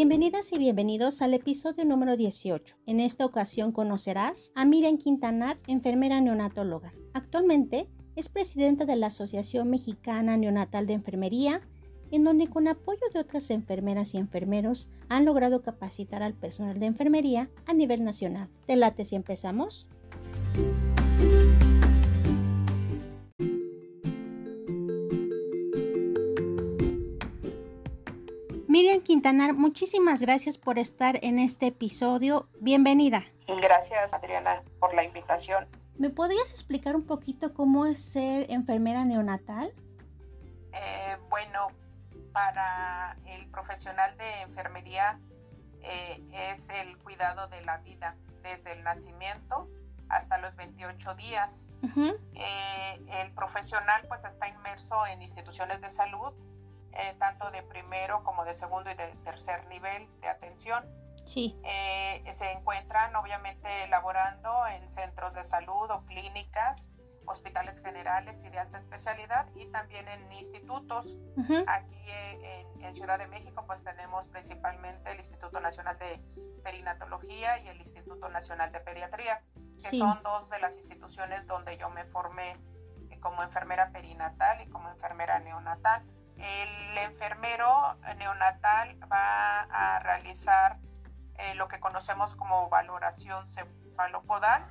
Bienvenidas y bienvenidos al episodio número 18. En esta ocasión conocerás a Miriam Quintanar, enfermera neonatóloga. Actualmente es presidenta de la Asociación Mexicana Neonatal de Enfermería, en donde con apoyo de otras enfermeras y enfermeros han logrado capacitar al personal de enfermería a nivel nacional. ¿Te late si empezamos? Quintanar, muchísimas gracias por estar en este episodio. Bienvenida. Gracias, Adriana, por la invitación. ¿Me podrías explicar un poquito cómo es ser enfermera neonatal? Eh, bueno, para el profesional de enfermería eh, es el cuidado de la vida desde el nacimiento hasta los 28 días. Eh, el profesional pues está inmerso en instituciones de salud eh, tanto de primero como de segundo y de tercer nivel de atención. Sí. Eh, se encuentran obviamente elaborando en centros de salud o clínicas, hospitales generales y de alta especialidad y también en institutos. Aquí eh, en, Ciudad de México pues tenemos principalmente el Instituto Nacional de Perinatología y el Instituto Nacional de Pediatría, que son dos de las instituciones donde yo me formé como enfermera perinatal y como enfermera neonatal el enfermero neonatal va a realizar eh, lo que conocemos como valoración cefalopodal,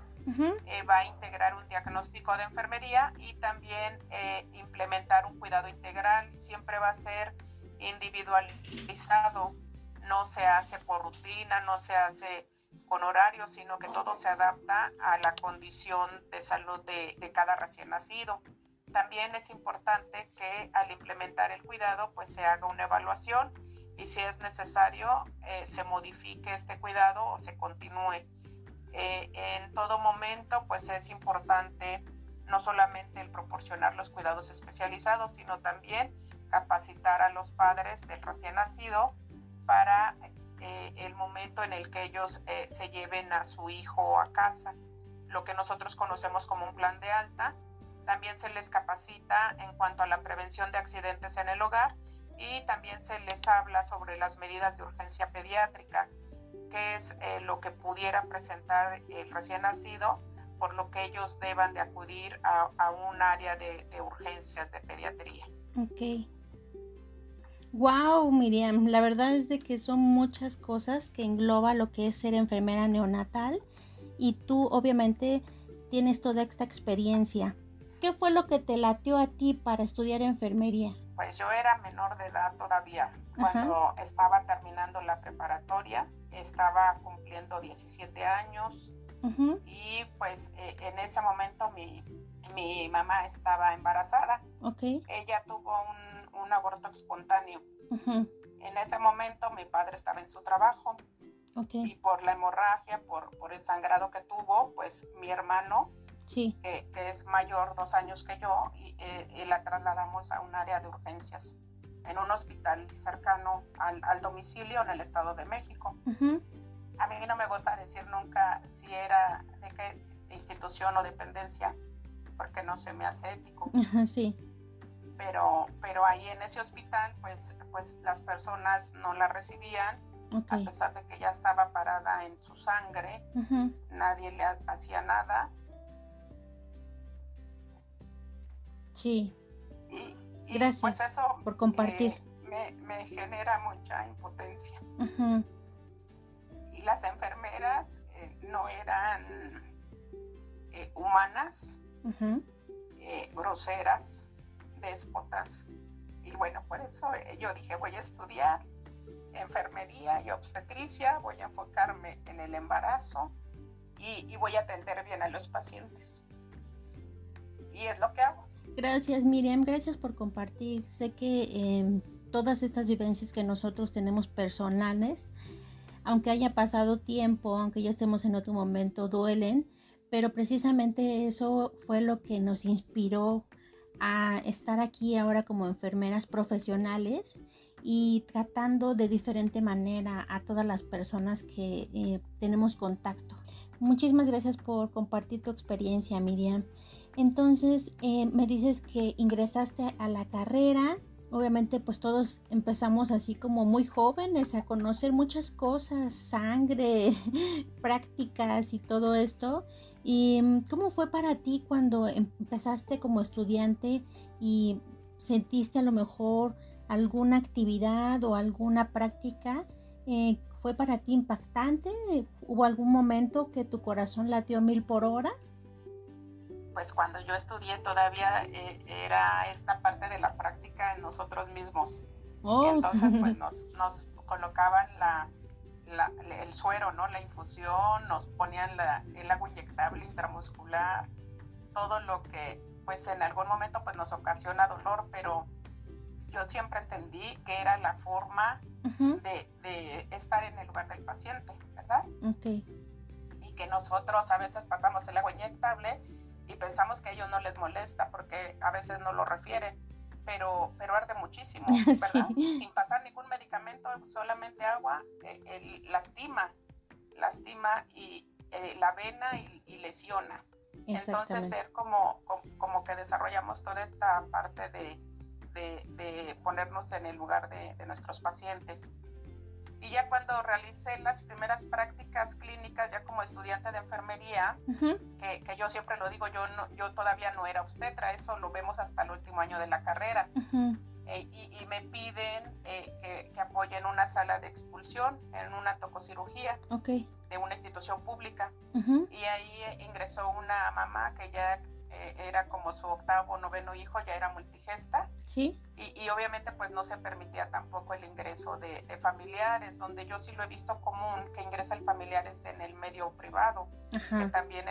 eh, va a integrar un diagnóstico de enfermería y también eh, implementar un cuidado integral. Siempre va a ser individualizado, no se hace por rutina, no se hace con horario, sino que todo se adapta a la condición de salud de, de cada recién nacido. También es importante que al implementar el cuidado pues se haga una evaluación y si es necesario eh, se modifique este cuidado o se continúe. Eh, en todo momento pues es importante no solamente el proporcionar los cuidados especializados, sino también capacitar a los padres del recién nacido para eh, el momento en el que ellos se lleven a su hijo a casa, lo que nosotros conocemos como un plan de alta, también se les capacita en cuanto a la prevención de accidentes en el hogar y también se les habla sobre las medidas de urgencia pediátrica, que es eh, lo que pudiera presentar el recién nacido, por lo que ellos deban de acudir a, un área de, urgencias de pediatría. Ok. Wow, Miriam, la verdad es de que son muchas cosas que engloba lo que es ser enfermera neonatal y tú obviamente tienes toda esta experiencia. ¿Qué fue lo que te latió a ti para estudiar enfermería? Pues yo era menor de edad todavía. Cuando estaba terminando la preparatoria, estaba cumpliendo 17 años y pues e, en ese momento mi, mi mamá estaba embarazada. Okay. Ella tuvo un, un aborto espontáneo. En ese momento mi padre estaba en su trabajo. Okay. Y por la hemorragia, por, por el sangrado que tuvo, pues mi hermano sí. que, es mayor dos años que yo, eh, y, la trasladamos a un área de urgencias en un hospital cercano al, al domicilio en el Estado de México. A mí no me gusta decir nunca si era de qué institución o dependencia, porque no se me hace ético. sí. Pero, pero ahí en ese hospital, pues, pues las personas no la recibían, a pesar de que ya estaba parada en su sangre, nadie le hacía nada Sí. Y, Gracias pues eso por compartir. me, genera mucha impotencia. Y las enfermeras eh, no eran eh, humanas, eh, groseras, déspotas. Y bueno, por eso yo dije, voy a estudiar enfermería y obstetricia, voy a enfocarme en el embarazo y, y voy a atender bien a los pacientes. Y es lo que hago. Gracias Miriam, gracias por compartir. Sé que em, todas estas vivencias que nosotros tenemos personales, aunque haya pasado tiempo, aunque ya estemos en otro momento, duelen, pero precisamente eso fue lo que nos inspiró a estar aquí ahora como enfermeras profesionales y tratando de diferente manera a todas las personas que eh, tenemos contacto. Muchísimas gracias por compartir tu experiencia, Miriam. Entonces, eh, me dices que ingresaste a la carrera obviamente pues todos empezamos así como muy jóvenes a conocer muchas cosas, sangre, prácticas y todo esto. ¿Y mm, cómo fue para ti cuando empezaste como estudiante y sentiste a lo mejor alguna actividad o alguna práctica? Eh, ¿Fue para ti impactante? ¿Hubo algún momento que tu corazón latió mil por hora? Pues cuando yo estudié todavía eh, era esta parte de la práctica en nosotros mismos. Oh. entonces pues nos, colocaban la, el suero, ¿no? La infusión, nos ponían la, el agua inyectable intramuscular, todo lo que pues en algún momento pues nos ocasiona dolor, pero yo siempre entendí que era la forma de, de, estar en el lugar del paciente, ¿verdad? Okay. Y que nosotros a veces pasamos el agua inyectable y pensamos que a ellos no les molesta porque a veces no lo refieren, pero, pero arde muchísimo, ¿verdad? Sin pasar ningún medicamento, solamente agua, eh, lastima, lastima y eh, la vena y, lesiona. Entonces ser como, como, que desarrollamos toda esta parte de, de, ponernos en el lugar de, de nuestros pacientes. Y ya cuando realicé las primeras prácticas clínicas, ya como estudiante de enfermería, que, que, yo siempre lo digo, yo, no, yo todavía no era obstetra, eso lo vemos hasta el último año de la carrera. Eh, y, y, me piden eh, que, que, apoyen una sala de expulsión en una tococirugía de una institución pública. Y ahí ingresó una mamá que ya eh, era como su octavo, noveno hijo, ya era multigesta. Sí. Y, obviamente pues no se permitía tampoco el ingreso de, familiares, donde yo sí lo he visto común que ingresa familiares en el medio privado, que también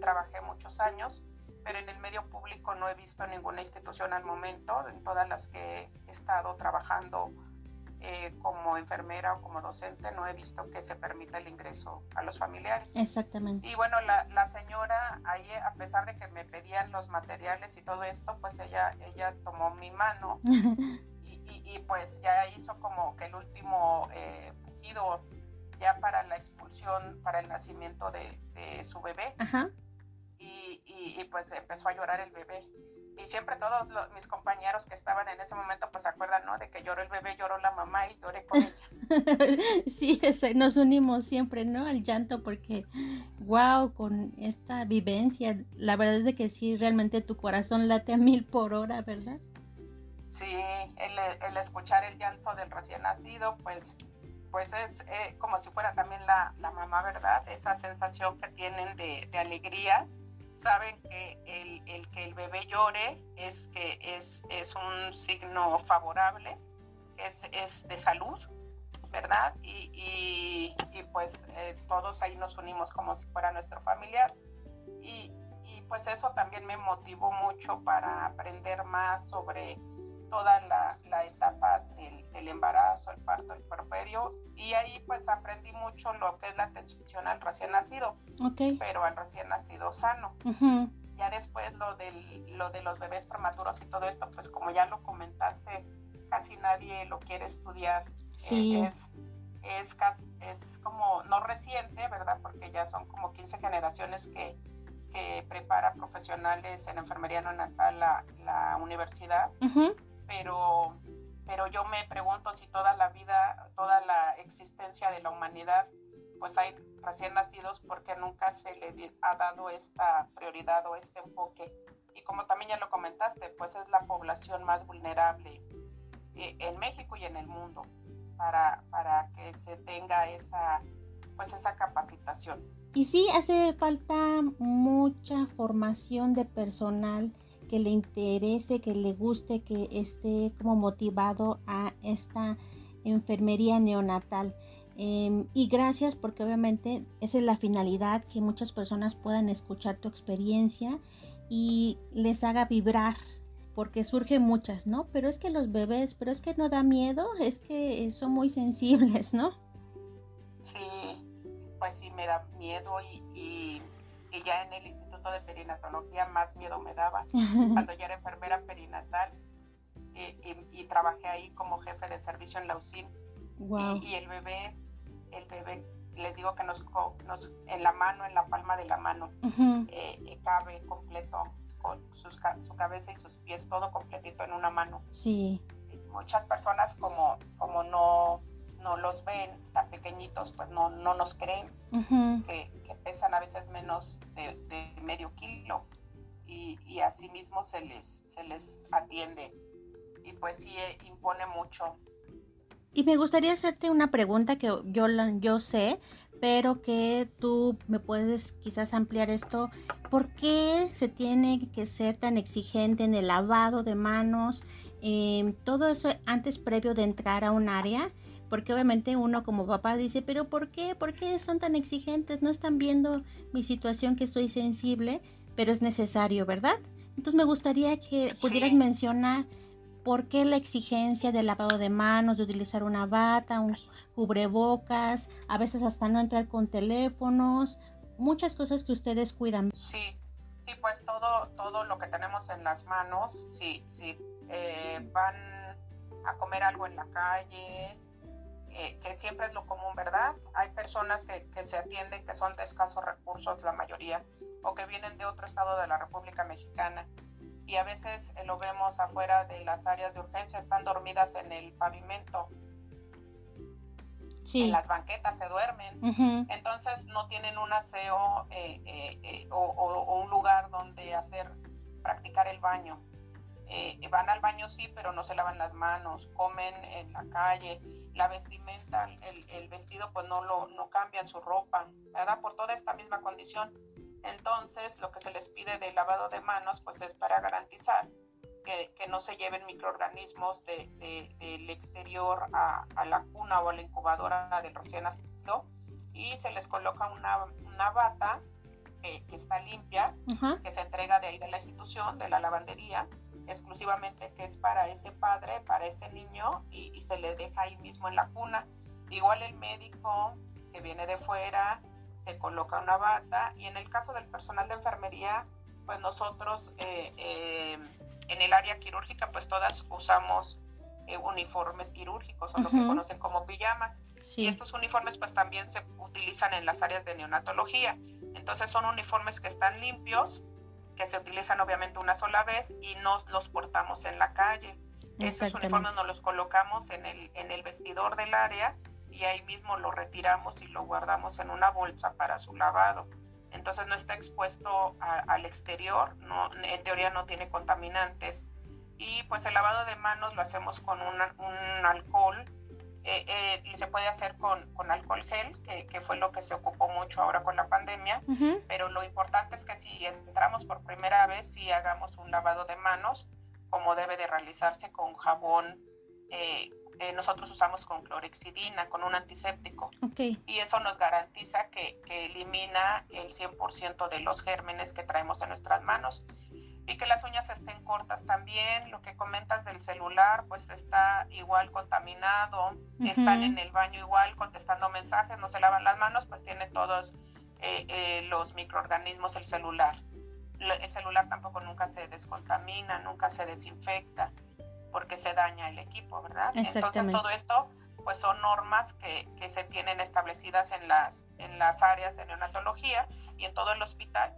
trabajé muchos años, pero en el medio público no he visto ninguna institución al momento, en todas las que he estado trabajando eh, como enfermera o como docente no he visto que se permita el ingreso a los familiares. Exactamente. Y bueno, la, la, señora ahí, a pesar de que me pedían los materiales y todo esto, pues ella, ella tomó mi mano y, y, pues ya hizo como que el último eh, pujido ya para la expulsión, para el nacimiento de, de su bebé. Ajá. Y, y, y pues empezó a llorar el bebé y siempre todos mis compañeros que estaban en ese momento pues se acuerdan, ¿no? De que lloró el bebé, lloró la mamá y lloré con ella. sí, nos unimos siempre, ¿no? Al llanto porque, wow, con esta vivencia, la verdad es de que sí, realmente tu corazón late a mil por hora, ¿verdad? Sí, el, escuchar el llanto del recién nacido, pues pues es eh, como si fuera también la, la, mamá, ¿verdad? Esa sensación que tienen de, de alegría saben que el, que el bebé llore es que es, es un signo favorable, es, es de salud, ¿verdad? Y, y, pues eh, todos ahí nos unimos como si fuera nuestro familiar. Y, y pues eso también me motivó mucho para aprender más sobre toda la, la etapa del, del, embarazo, el parto, el porperio y ahí pues aprendí mucho lo que es la atención al recién nacido, okay. pero al recién nacido sano. Ya después lo, del, lo de los bebés prematuros y todo esto, pues como ya lo comentaste, casi nadie lo quiere estudiar. Sí. Es, es, es como no reciente, ¿verdad? Porque ya son como 15 generaciones que, que prepara profesionales en enfermería neonatal la, la universidad pero, pero yo me pregunto si toda la vida, toda la existencia de la humanidad, pues hay recién nacidos porque nunca se le ha dado esta prioridad o este enfoque. Y como también ya lo comentaste, pues es la población más vulnerable eh, en México y en el mundo para, para que se tenga esa, pues esa capacitación. Y sí, hace falta mucha formación de personal que le interese, que le guste, que esté como motivado a esta enfermería neonatal. Em, y gracias porque obviamente esa es la finalidad, que muchas personas puedan escuchar tu experiencia y les haga vibrar, porque surgen muchas, ¿no? Pero es que los bebés, pero es que no da miedo, es que son muy sensibles, ¿no? Sí, pues sí me da miedo y, y ya en el de perinatología más miedo me daba cuando yo era enfermera perinatal y, trabajé ahí como jefe de servicio en la UCIN. Y, el bebé, el bebé, les digo que nos, nos en la mano, en la palma de la mano, eh, eh, cabe completo con sus, su cabeza y sus pies, todo completito en una mano. Sí. muchas personas como, como no, no los ven tan pequeñitos, pues no, no nos creen que, pesan a veces menos de, medio kilo y, y así mismo se les, se les atiende. Y pues sí eh, impone mucho. Y me gustaría hacerte una pregunta que yo, yo sé, pero que tú me puedes quizás ampliar esto. ¿Por qué se tiene que ser tan exigente en el lavado de manos? Eh, todo eso antes previo de entrar a un área. Porque obviamente uno como papá dice, pero ¿por qué? ¿Por qué son tan exigentes? No están viendo mi situación que estoy sensible, pero es necesario, ¿verdad? Entonces me gustaría que pudieras mencionar por qué la exigencia del lavado de manos, de utilizar una bata, un cubrebocas, a veces hasta no entrar con teléfonos, muchas cosas que ustedes cuidan. Sí, sí, pues todo, todo lo que tenemos en las manos, sí, sí, eh, van a comer algo en la calle, eh, que siempre es lo común, ¿verdad? Hay personas que, que, se atienden que son de escasos recursos, la mayoría, o que vienen de otro estado de la República Mexicana. Y a veces eh, lo vemos afuera de las áreas de urgencia, están dormidas en el pavimento. Sí. En las banquetas se duermen. Entonces no tienen un aseo eh, o, o, un lugar donde hacer, practicar el baño. Van al baño sí, pero no se lavan las manos, comen en la calle la vestimenta, el, el, vestido, pues no lo no cambian su ropa, ¿verdad? Por toda esta misma condición. Entonces, lo que se les pide de lavado de manos, pues es para garantizar que, que no se lleven microorganismos de, del exterior a, a, la cuna o a la incubadora del recién nacido y se les coloca una, una bata que, que, está limpia, que se entrega de ahí de la institución, de la lavandería, exclusivamente que es para ese padre, para ese niño y, se le deja ahí mismo en la cuna. Igual el médico que viene de fuera se coloca una bata y en el caso del personal de enfermería, pues nosotros eh, eh, en el área quirúrgica pues todas usamos eh, uniformes quirúrgicos o lo que conocen como pijamas. Y estos uniformes pues también se utilizan en las áreas de neonatología. Entonces son uniformes que están limpios, que se utilizan obviamente una sola vez y no los portamos en la calle. Esos uniformes nos los colocamos en el, en el vestidor del área y ahí mismo lo retiramos y lo guardamos en una bolsa para su lavado. Entonces no está expuesto al exterior, no, en teoría no tiene contaminantes. Y pues el lavado de manos lo hacemos con un alcohol eh, eh, se puede hacer con, con alcohol gel, que, que, fue lo que se ocupó mucho ahora con la pandemia, pero lo importante es que si entramos por primera vez, si hagamos un lavado de manos, como debe de realizarse con jabón, eh, nosotros usamos con clorexidina, con un antiséptico, y eso nos garantiza que, que elimina el 100% de los gérmenes que traemos en nuestras manos y que las uñas estén cortas también. Lo que comentas del celular, pues está igual contaminado, están en el baño igual contestando mensajes, no se lavan las manos, pues tiene todos eh, eh, los microorganismos el celular. El celular tampoco nunca se descontamina, nunca se desinfecta, porque se daña el equipo, ¿verdad? Entonces todo esto pues son normas que, que se tienen establecidas en las, en las áreas de neonatología y en todo el hospital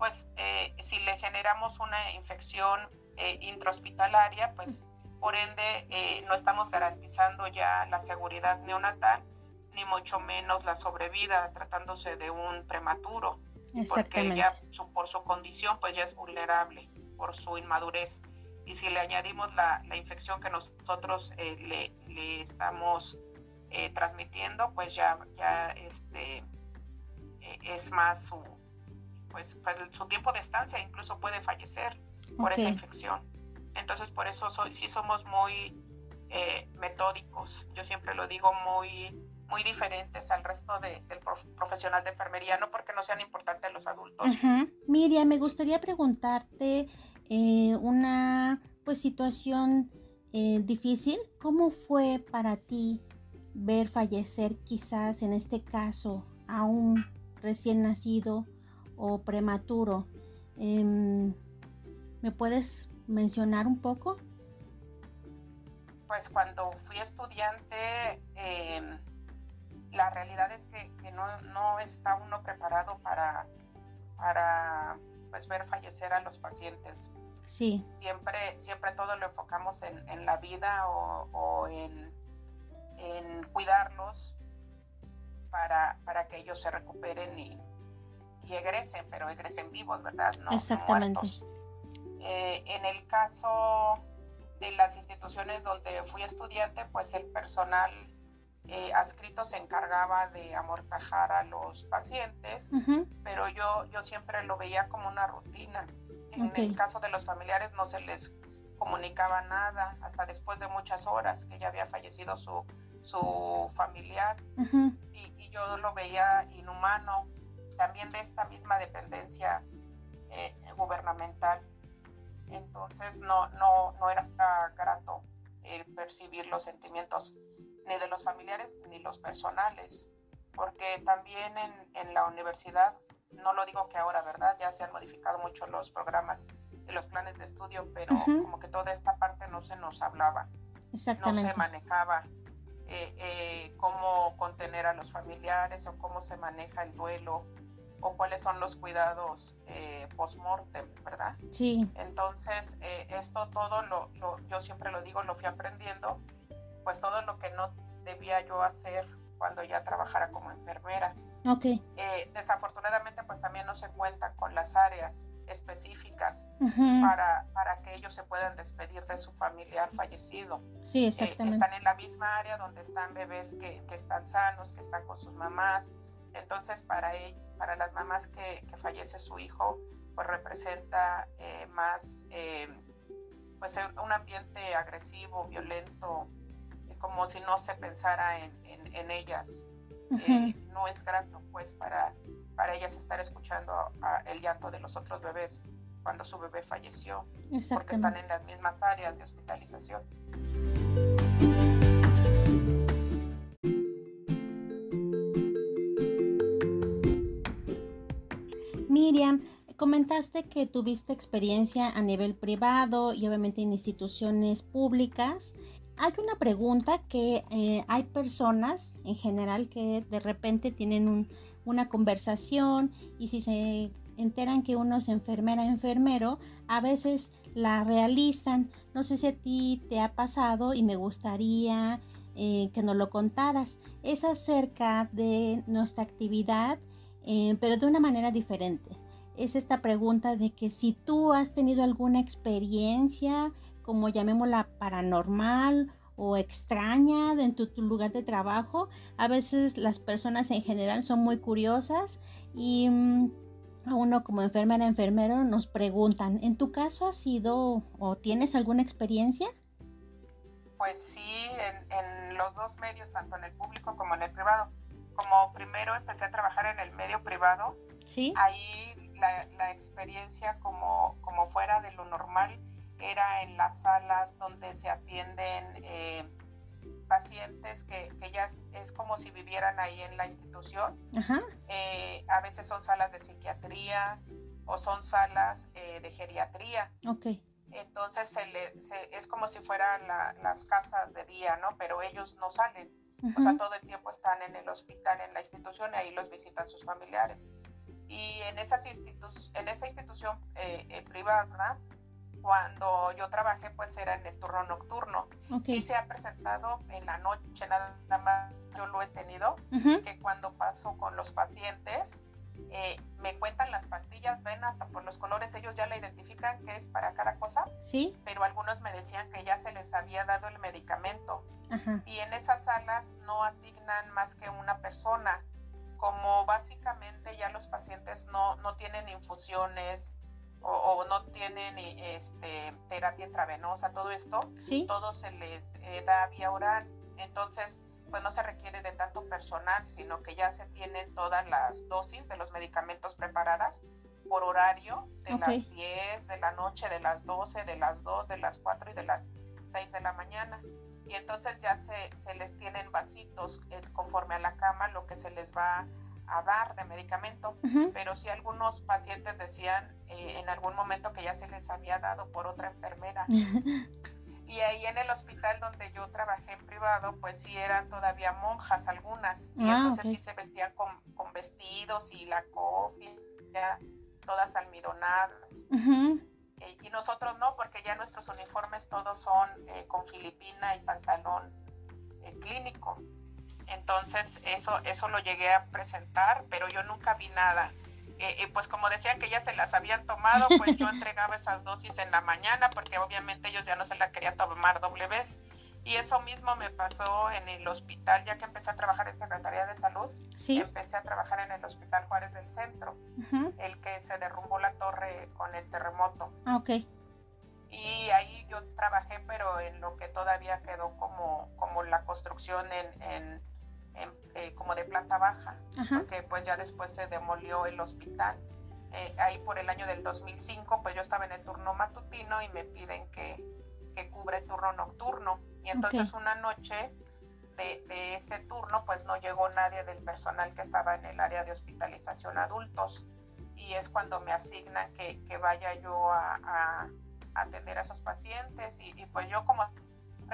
pues eh, si le generamos una infección eh, intrahospitalaria, pues por ende eh, no estamos garantizando ya la seguridad neonatal, ni mucho menos la sobrevida tratándose de un prematuro, porque ya por su condición pues ya es vulnerable por su inmadurez. Y si le añadimos la, la infección que nosotros le, le, estamos transmitiendo, pues ya, ya este, es más su, pues, pues, su tiempo de estancia incluso puede fallecer por esa infección. Entonces por eso soy, sí somos muy eh, metódicos, yo siempre lo digo, muy, muy diferentes al resto del profesional de enfermería, no porque no sean importantes los adultos. Miriam, me gustaría preguntarte eh, una pues situación eh, difícil. ¿Cómo fue para ti ver fallecer quizás en este caso a un recién nacido o prematuro. Em, ¿Me puedes mencionar un poco? Pues cuando fui estudiante, em, la realidad es que, no, está uno preparado para, para pues, ver fallecer a los pacientes. Sí. Siempre, siempre todo lo enfocamos en, la vida o, en, en, cuidarlos para, para que ellos se recuperen y, y egresen, pero egresen vivos, ¿verdad? No, Exactamente. Eh, en el caso de las instituciones donde fui estudiante, pues el personal eh, adscrito se encargaba de amortajar a los pacientes, pero yo, yo siempre lo veía como una rutina. En el caso de los familiares no se les comunicaba nada hasta después de muchas horas que ya había fallecido su, su familiar y, y, yo lo veía inhumano también de esta misma dependencia eh, gubernamental. Entonces no, no, no era grato el percibir los sentimientos ni de los familiares ni los personales, porque también en, en la universidad, no lo digo que ahora, ¿verdad? Ya se han modificado mucho los programas y los planes de estudio, pero como que toda esta parte no se nos hablaba, no se manejaba eh, eh, cómo contener a los familiares o cómo se maneja el duelo o cuáles son los cuidados eh, post-mortem, ¿verdad? Sí. Entonces, eh, esto todo, lo, yo siempre lo digo, lo fui aprendiendo, pues todo lo que no debía yo hacer cuando ya trabajara como enfermera. Ok. Eh, desafortunadamente, pues también no se cuenta con las áreas específicas para, para que ellos se puedan despedir de su familiar fallecido. Sí, exactamente. están en la misma área donde están bebés que, que están sanos, que están con sus mamás, entonces, para, para las mamás que, fallece su hijo, pues representa eh, más eh, pues un ambiente agresivo, violento, como si no se pensara en, ellas. Eh, no es grato, pues, para, para ellas estar escuchando el llanto de los otros bebés cuando su bebé falleció, porque están en las mismas áreas de hospitalización. Miriam, comentaste que tuviste experiencia a nivel privado y obviamente en instituciones públicas. Hay una pregunta que eh, hay personas en general que de repente tienen una conversación y si se enteran que uno es enfermera, enfermero, a veces la realizan. No sé si a ti te ha pasado y me gustaría eh, que nos lo contaras. Es acerca de nuestra actividad eh, pero de una manera diferente. Es esta pregunta de que si tú has tenido alguna experiencia, como llamémosla paranormal o extraña en tu, lugar de trabajo, a veces las personas en general son muy curiosas y mm, a uno como enfermera, enfermero nos preguntan, ¿en tu caso ha sido o tienes alguna experiencia? Pues sí, en los dos medios, tanto en el público como en el privado como primero empecé a trabajar en el medio privado, ¿Sí? ahí la, experiencia como, como fuera de lo normal era en las salas donde se atienden eh, pacientes que, que, ya es como si vivieran ahí en la institución. Eh, a veces son salas de psiquiatría o son salas eh, de geriatría. Okay. Entonces se le, es como si fueran las casas de día, ¿no? Pero ellos no salen. O sea, todo el tiempo están en el hospital, en la institución, y ahí los visitan sus familiares. Y en, esas en esa institución eh, eh, privada, cuando yo trabajé, pues era en el turno nocturno. Sí se ha presentado en la noche, nada más yo lo he tenido, que cuando paso con los pacientes, eh, me cuentan las pastillas, ven hasta por los colores, ellos ya la identifican que es para cada cosa. Sí. Pero algunos me decían que ya se les había dado el medicamento. Y en esas salas no asignan más que una persona. Como básicamente ya los pacientes no, no tienen infusiones o, no tienen este, terapia intravenosa, todo esto, todo se les eh, da vía oral. Entonces, pues no se requiere de tanto personal, sino que ya se tienen todas las dosis de los medicamentos preparadas por horario de las 10 de la noche, de las 12, de las 2, de las 4 y de las 6 de la mañana. Y entonces ya se, se les tienen vasitos eh, conforme a la cama lo que se les va a dar de medicamento. Pero si algunos pacientes decían eh, en algún momento que ya se les había dado por otra enfermera. Y ahí en el hospital donde yo trabajé en privado, pues sí eran todavía monjas algunas. Y ah, entonces sí se vestían con, con, vestidos y la copia, todas almidonadas. Eh, y nosotros no, porque ya nuestros uniformes todos son eh, con filipina y pantalón eh, clínico. Entonces eso, eso lo llegué a presentar, pero yo nunca vi nada. pues como decían que ya se las habían tomado, pues yo entregaba esas dosis en la mañana, porque obviamente ellos ya no se la querían tomar doble vez. Y eso mismo me pasó en el hospital, ya que empecé a trabajar en Secretaría de Salud. Sí. Empecé a trabajar en el Hospital Juárez del Centro, el que se derrumbó la torre con el terremoto. Ah, ok. Y ahí yo trabajé, pero en lo que todavía quedó como, como la construcción en, eh, como de planta baja, porque pues ya después se demolió el hospital. Eh, ahí por el año del 2005, pues yo estaba en el turno matutino y me piden que, que cubra el turno nocturno y entonces una noche de, ese turno, pues no llegó nadie del personal que estaba en el área de hospitalización adultos. Y es cuando me asignan que, vaya yo a, atender a esos pacientes. Y, pues yo como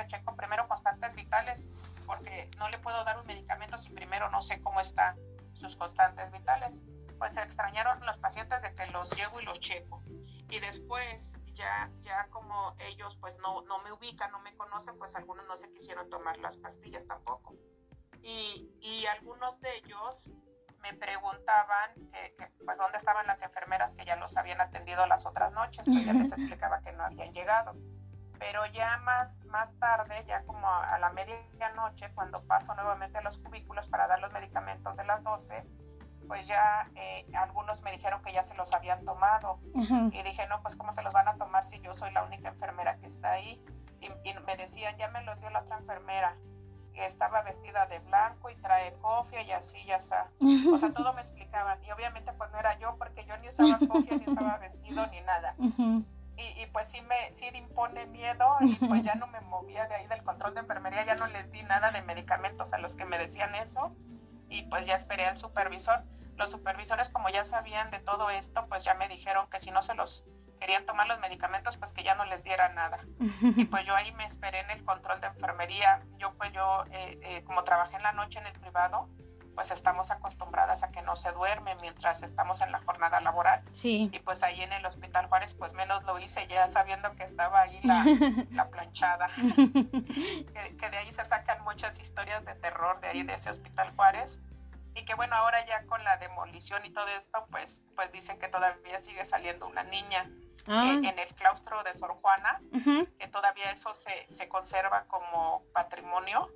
checo primero constantes vitales, porque no le puedo dar un medicamento si primero no sé cómo están sus constantes vitales. Pues se extrañaron los pacientes de que los llego y los checo. Y después ya, ya como ellos pues no, no me ubican, no me conocen, pues algunos no se quisieron tomar las pastillas tampoco. Y, y algunos de ellos me preguntaban que, pues dónde estaban las enfermeras que ya los habían atendido las otras noches, pues ya les explicaba que no habían llegado. Pero ya más, más tarde, ya como a la medianoche, cuando paso nuevamente a los cubículos para dar los medicamentos de las 12, pues ya eh, algunos me dijeron que ya se los habían tomado. Y dije, no, pues cómo se los van me decían, ya me los dio la otra enfermera. Y estaba vestida de blanco y trae cofia y así, ya está. O sea, todo me explicaban. Y obviamente pues no era yo porque yo ni usaba cofia, ni usaba vestido, ni nada. Y, y, pues sí me sí impone miedo y pues ya no me movía de ahí del control de enfermería, ya no les di nada de medicamentos a los que me decían eso y pues ya esperé al supervisor los supervisores como ya sabían de todo esto, pues ya me dijeron que si no se los querían tomar los medicamentos, pues que ya no les diera nada. Y pues yo ahí me esperé en el control de enfermería. Yo pues yo, eh, eh, como trabajé en la noche en el privado, pues estamos acostumbradas a que no se duerme mientras estamos en la jornada laboral. Sí. Y pues ahí en el Hospital Juárez, pues menos lo hice ya sabiendo que estaba ahí la, la planchada. que, que de ahí se sacan muchas historias de terror de ahí de ese Hospital Juárez y que bueno, ahora ya con la demolición y todo esto, pues, pues dicen que todavía sigue saliendo una niña ah. eh, en el claustro de Sor Juana, que todavía eso se, se conserva como patrimonio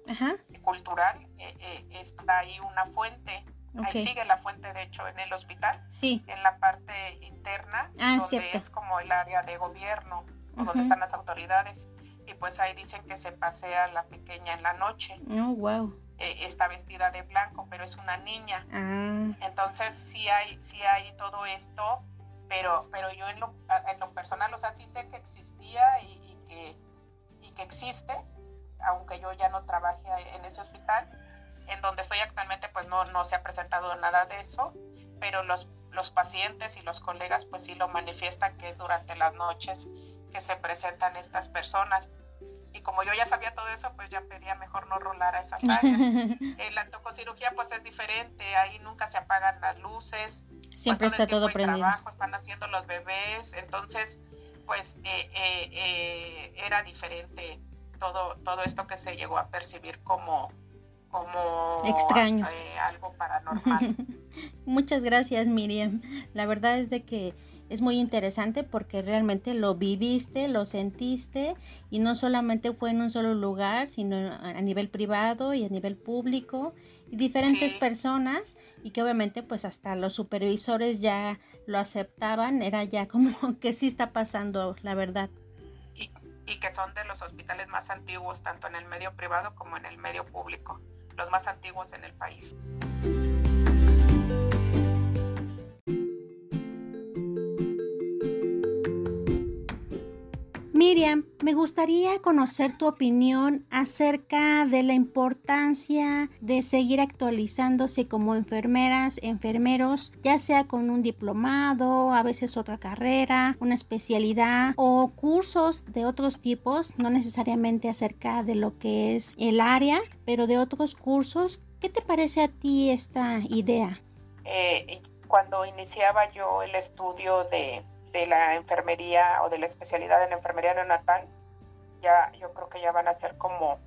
cultural, eh, eh, está ahí una fuente. Ahí sigue la fuente, de hecho, en el hospital, sí. en la parte interna, ah, donde es como el área de gobierno, o donde están las autoridades. Y pues ahí dicen que se pasea la pequeña en la noche. Oh, wow eh, está vestida de blanco, pero es una niña. Ah. Entonces sí hay, sí hay todo esto, pero, pero yo en lo, en lo personal, o sea, sí sé que existía y, que, y que existe, aunque yo ya no trabaje en ese hospital. En donde estoy actualmente, pues no, no se ha presentado nada de eso, pero los, los pacientes y los colegas, pues sí lo manifiestan que es durante las noches que se presentan estas personas y como yo ya sabía todo eso, pues ya pedía mejor no rolar a esas áreas. en la tococirugía pues es diferente, ahí nunca se apagan las luces. Siempre pues, está todo prendido. Trabajo, están haciendo los bebés, entonces pues eh, eh, eh, era diferente todo, todo esto que se llegó a percibir como, como extraño. algo paranormal. Muchas gracias Miriam. La verdad es de que es muy interesante porque realmente lo viviste, lo sentiste y no solamente fue en un solo lugar, sino a nivel privado y a nivel público y diferentes personas y que obviamente pues hasta los supervisores ya lo aceptaban, era ya como que sí está pasando, la verdad. Y, y que son de los hospitales más antiguos, tanto en el medio privado como en el medio público, los más antiguos en el país. Miriam, me gustaría conocer tu opinión acerca de la importancia de seguir actualizándose como enfermeras, enfermeros, ya sea con un diplomado, a veces otra carrera, una especialidad o cursos de otros tipos, no necesariamente acerca de lo que es el área, pero de otros cursos. ¿Qué te parece a ti esta idea? Eh, cuando iniciaba yo el estudio de de la enfermería o de la especialidad en enfermería neonatal, ya yo creo que ya van a ser como,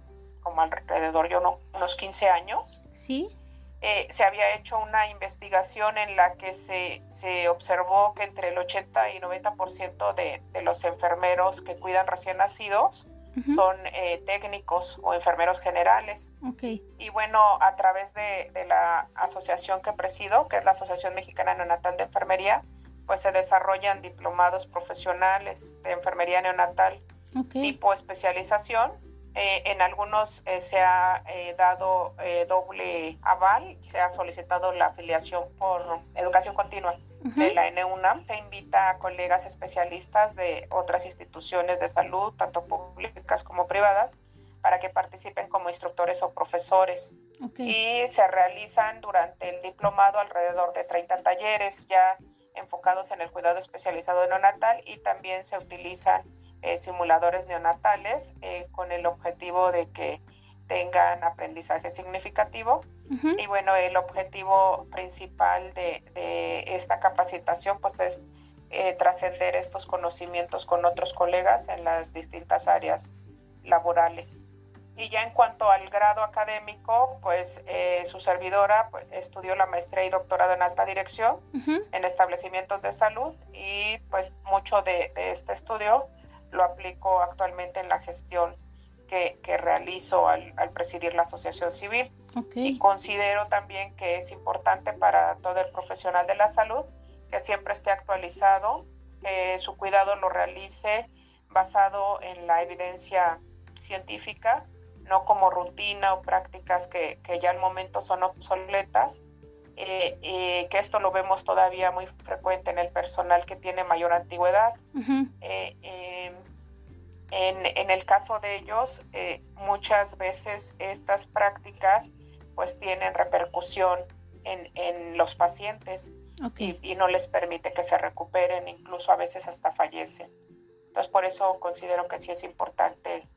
como alrededor de unos 15 años. Sí. Eh, se había hecho una investigación en la que se, se observó que entre el 80 y 90% de, de los enfermeros que cuidan recién nacidos son eh, técnicos o enfermeros generales. Okay. Y bueno, a través de, de, la asociación que presido, que es la Asociación Mexicana Neonatal de Enfermería, pues se desarrollan diplomados profesionales de enfermería neonatal tipo especialización. Eh, en algunos eh, se ha eh, dado doble aval, se ha solicitado la afiliación por educación continua de la NUNAM. Se invita a colegas especialistas de otras instituciones de salud, tanto públicas como privadas, para que participen como instructores o profesores. Y se realizan durante el diplomado alrededor de 30 talleres. Ya enfocados en el cuidado especializado neonatal y también se utilizan eh, simuladores neonatales eh, con el objetivo de que tengan aprendizaje significativo. Y bueno, el objetivo principal de, esta capacitación pues es eh, trascender estos conocimientos con otros colegas en las distintas áreas laborales. Y ya en cuanto al grado académico, pues su servidora pues, estudió la maestría y doctorado en alta dirección en establecimientos de salud y pues mucho de, de este estudio lo aplico actualmente en la gestión que, que realizo al, al, presidir la asociación civil. Y considero también que es importante para todo el profesional de la salud que siempre esté actualizado, que su cuidado lo realice basado en la evidencia científica, no como rutina o prácticas que, que ya al momento son obsoletas, eh, eh, que esto lo vemos todavía muy frecuente en el personal que tiene mayor antigüedad. Eh, em, en, en, el caso de ellos, muchas veces estas prácticas pues tienen repercusión en, en los pacientes y, y, no les permite que se recuperen, incluso a veces hasta fallecen. Entonces por eso considero que sí es importante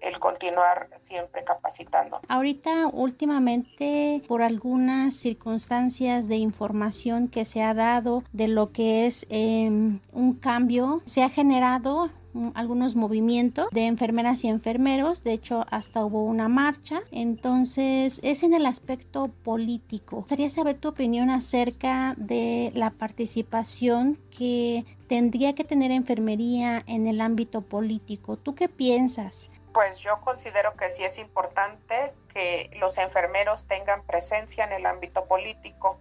el continuar siempre capacitando. Ahorita, últimamente, por algunas circunstancias de información que se ha dado de lo que es em, un cambio, se ha generado algunos movimientos de enfermeras y enfermeros, de hecho hasta hubo una marcha, entonces es en el aspecto político. Gustaría saber tu opinión acerca de la participación que tendría que tener enfermería en el ámbito político. ¿Tú qué piensas? Pues yo considero que sí es importante que los enfermeros tengan presencia en el ámbito político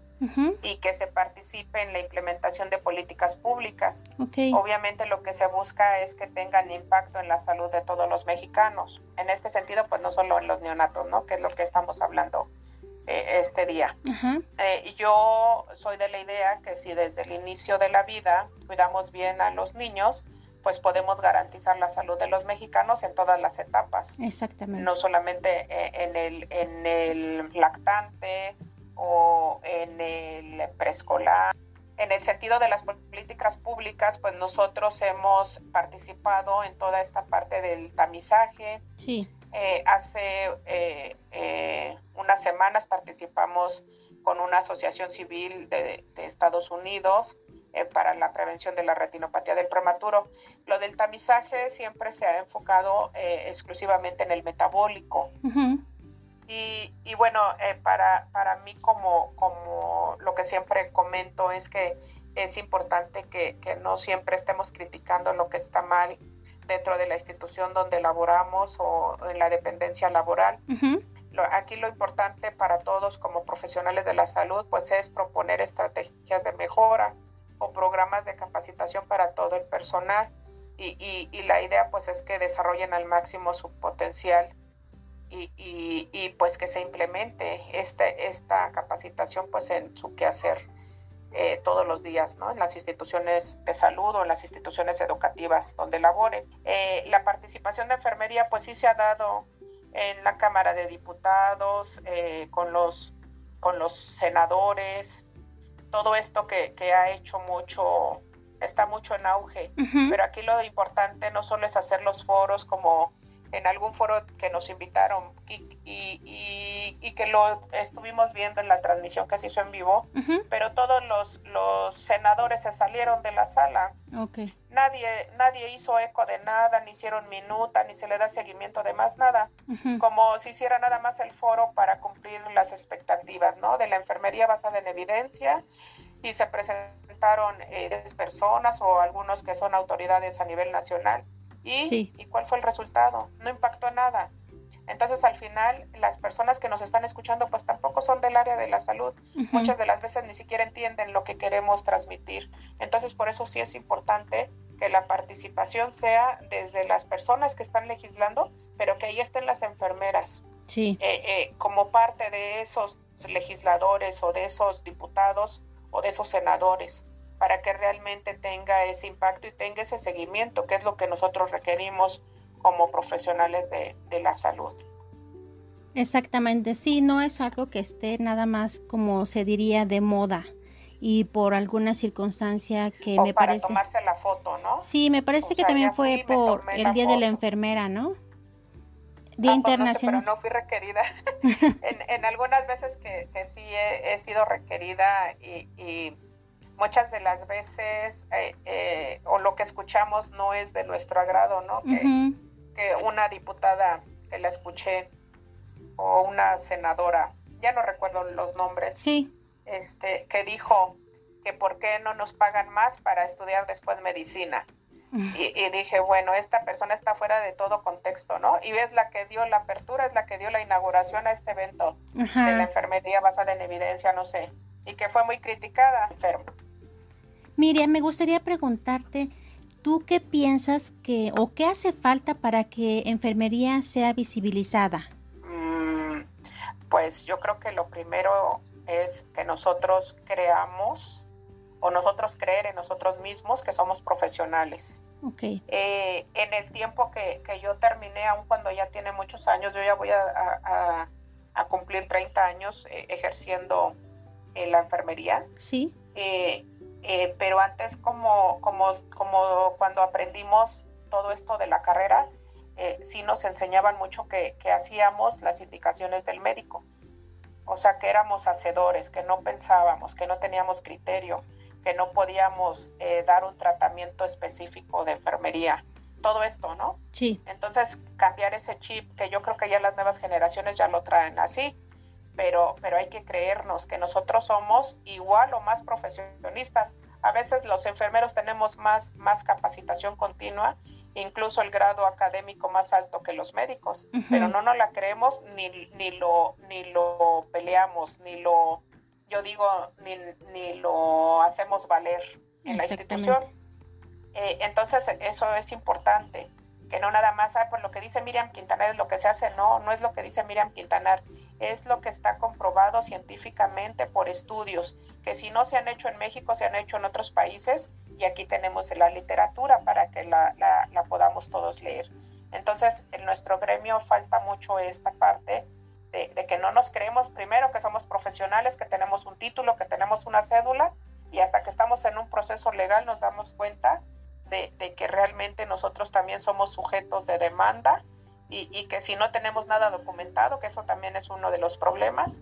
y que se participe en la implementación de políticas públicas. Obviamente lo que se busca es que tengan impacto en la salud de todos los mexicanos. En este sentido, pues no solo en los neonatos, ¿no? Que es lo que estamos hablando eh, este día. Eh, yo soy de la idea que si desde el inicio de la vida cuidamos bien a los niños, pues podemos garantizar la salud de los mexicanos en todas las etapas. Exactamente. No solamente eh, en el, en el lactante o en el preescolar. En el sentido de las políticas públicas, pues nosotros hemos participado en toda esta parte del tamizaje. Sí. Eh, hace eh, unas semanas participamos con una asociación civil de, de Estados Unidos eh, para la prevención de la retinopatía del prematuro. Lo del tamizaje siempre se ha enfocado eh, exclusivamente en el metabólico. y, y, bueno, eh, para, para mí como, como lo que siempre comento es que es importante que, que no siempre estemos criticando lo que está mal dentro de la institución donde laboramos o en la dependencia laboral. aquí lo importante para todos como profesionales de la salud pues es proponer estrategias de mejora, o programas de capacitación para todo el personal y, y, la idea pues es que desarrollen al máximo su potencial y, y, pues que se implemente este, esta capacitación pues en su quehacer eh, todos los días, ¿no? En las instituciones de salud o en las instituciones educativas donde laboren. Eh, la participación de enfermería pues sí se ha dado en la Cámara de Diputados, eh, con, los, con los senadores, todo esto que, que ha hecho mucho, está mucho en auge. Pero aquí lo importante no solo es hacer los foros como en algún foro que nos invitaron y, y, y, que lo estuvimos viendo en la transmisión que se hizo en vivo, pero todos los, los, senadores se salieron de la sala. Okay. Nadie, nadie hizo eco de nada, ni hicieron minuta, ni se le da seguimiento de más nada, como si hiciera nada más el foro para cumplir las expectativas, ¿no? De la enfermería basada en evidencia y se presentaron eh, personas o algunos que son autoridades a nivel nacional ¿Y, ¿Y cuál fue el resultado? No impactó nada. Entonces, al final, las personas que nos están escuchando, pues tampoco son del área de la salud. Muchas de las veces ni siquiera entienden lo que queremos transmitir. Entonces, por eso sí es importante que la participación sea desde las personas que están legislando, pero que ahí estén las enfermeras. Sí. Eh, eh, como parte de esos legisladores o de esos diputados o de esos senadores para que realmente tenga ese impacto y tenga ese seguimiento, que es lo que nosotros requerimos como profesionales de, la salud. Exactamente, sí, no es algo que esté nada más como se diría de moda y por alguna circunstancia que me para parece tomarse la foto, ¿no? Sí, me parece que también fue por el día de la enfermera, ¿no? Día ah, internacional. pero no fui requerida. en, algunas veces que, sí he, sido requerida y muchas de las veces eh, eh, o lo que escuchamos no es de nuestro agrado, ¿no? que, una diputada que la escuché o una senadora, ya no recuerdo los nombres, sí. este, que dijo que por qué no nos pagan más para estudiar después medicina. Y, dije, bueno, esta persona está fuera de todo contexto, ¿no? Y es la que dio la apertura, es la que dio la inauguración a este evento de la enfermería basada en evidencia, no sé, y que fue muy criticada, enfermo. Miriam, me gustaría preguntarte, ¿tú qué piensas que o qué hace falta para que enfermería sea visibilizada? Mm, pues yo creo que lo primero es que nosotros creamos o nosotros creer en nosotros mismos que somos profesionales. Okay. Eh, en el tiempo que, yo terminé, aun cuando ya tiene muchos años, yo ya voy a, cumplir 30 años eh, ejerciendo en la enfermería. Sí. Eh, eh, pero antes como, como, como cuando aprendimos todo esto de la carrera, eh, sí nos enseñaban mucho que, hacíamos las indicaciones del médico. O sea, que éramos hacedores, que no pensábamos, que no teníamos criterio, que no podíamos eh, dar un tratamiento específico de enfermería. Todo esto, ¿no? Sí. Entonces, cambiar ese chip, que yo creo que ya las nuevas generaciones ya lo traen así, pero, pero hay que creernos que nosotros somos igual o más profesionistas. A veces los enfermeros tenemos más, más capacitación continua, incluso el grado académico más alto que los médicos, pero no nos la creemos ni, ni, lo, ni lo peleamos, ni lo, yo digo, ni, ni lo hacemos valer en la institución. Eh, entonces, eso es importante que no nada más, ah, por lo que dice Miriam Quintanar es lo que se hace, no, no es lo que dice Miriam Quintanar, es lo que está comprobado científicamente por estudios, que si no se han hecho en México, se han hecho en otros países y aquí tenemos la literatura para que la, la, podamos todos leer. Entonces, en nuestro gremio falta mucho esta parte de, que no nos creemos primero que somos profesionales, que tenemos un título, que tenemos una cédula y hasta que estamos en un proceso legal nos damos cuenta de, que realmente nosotros también somos sujetos de demanda y, que si no tenemos nada documentado, que eso también es uno de los problemas,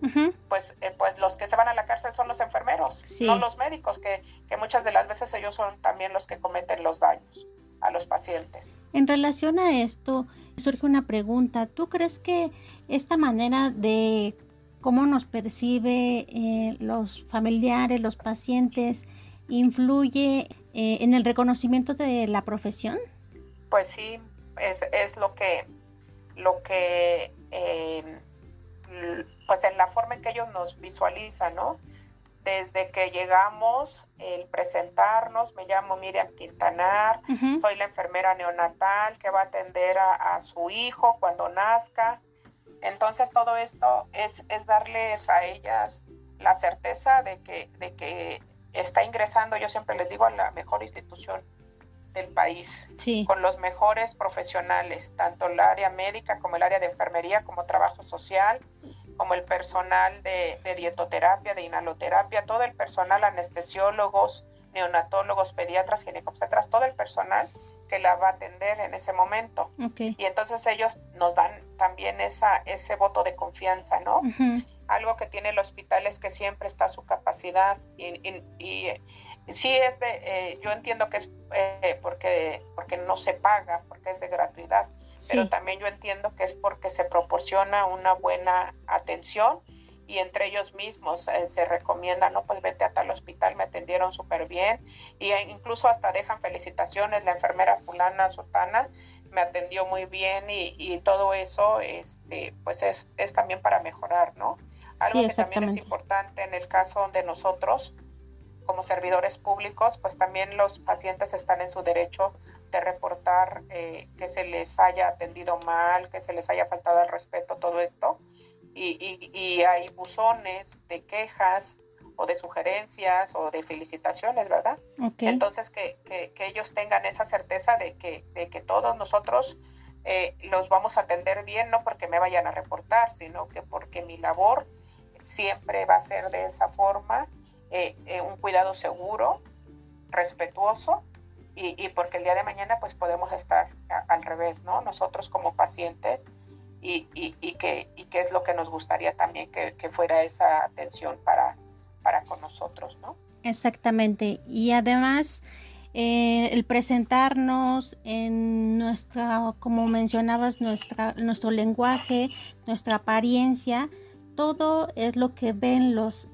pues, eh, pues los que se van a la cárcel son los enfermeros, no los médicos, que, que muchas de las veces ellos son también los que cometen los daños a los pacientes. En relación a esto, surge una pregunta. ¿Tú crees que esta manera de cómo nos percibe eh, los familiares, los pacientes, influye eh, en el reconocimiento de la profesión? Pues sí, es, es lo que, lo que em, pues en la forma en que ellos nos visualizan, ¿no? Desde que llegamos, el presentarnos, me llamo Miriam Quintanar, soy la enfermera neonatal que va a atender a, su hijo cuando nazca. Entonces todo esto es, es darles a ellas la certeza de que, de que está ingresando, yo siempre les digo, a la mejor institución del país, con los mejores profesionales, tanto el área médica como el área de enfermería, como trabajo social, como el personal de, dietoterapia, de inhaloterapia, todo el personal, anestesiólogos, neonatólogos, pediatras, ginecobstetras, todo el personal que la va a atender en ese momento. Y entonces ellos nos dan también esa, ese voto de confianza, ¿no? Algo que tiene el hospital es que siempre está a su capacidad y, y, sí es de, eh, yo entiendo que es eh, porque, porque no se paga, porque es de gratuidad, pero también yo entiendo que es porque se proporciona una buena atención y entre ellos mismos eh, se recomienda, no, pues vete a tal hospital, me atendieron súper bien y incluso hasta dejan felicitaciones, la enfermera fulana, sotana, me atendió muy bien y, y todo eso, este, pues es, es, también para mejorar, ¿no? Algo que también es importante en el caso de nosotros, como servidores públicos, pues también los pacientes están en su derecho de reportar eh, que se les haya atendido mal, que se les haya faltado el respeto, todo esto y, hay buzones de quejas o de sugerencias o de felicitaciones, ¿verdad? Entonces, que, ellos tengan esa certeza de que, de que todos nosotros eh, los vamos a atender bien, no porque me vayan a reportar, sino que porque mi labor siempre va a ser de esa forma, eh, eh, un cuidado seguro, respetuoso, y, y, porque el día de mañana pues podemos estar al revés, ¿no? Nosotros como pacientes y, y, que, y qué es lo que nos gustaría también que, fuera esa atención para, para con nosotros, ¿no? Exactamente. Y además, eh, el presentarnos en nuestra, como mencionabas, nuestra, nuestro lenguaje, nuestra apariencia, todo es lo que ven los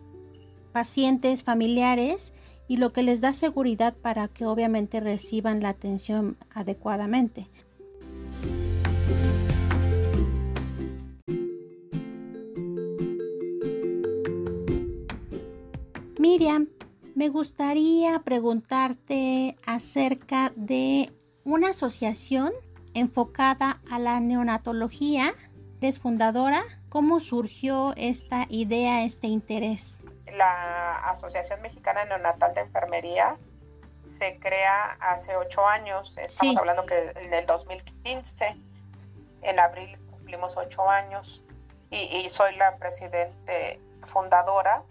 pacientes familiares y lo que les da seguridad para que obviamente reciban la atención adecuadamente. Miriam, me gustaría preguntarte acerca de una asociación enfocada a la neonatología. ¿Eres fundadora? ¿Cómo surgió esta idea, este interés? La Asociación Mexicana Neonatal de Enfermería se crea hace ocho años. Estamos hablando que en el 2015, en abril cumplimos ocho años y, y soy la presidente fundadora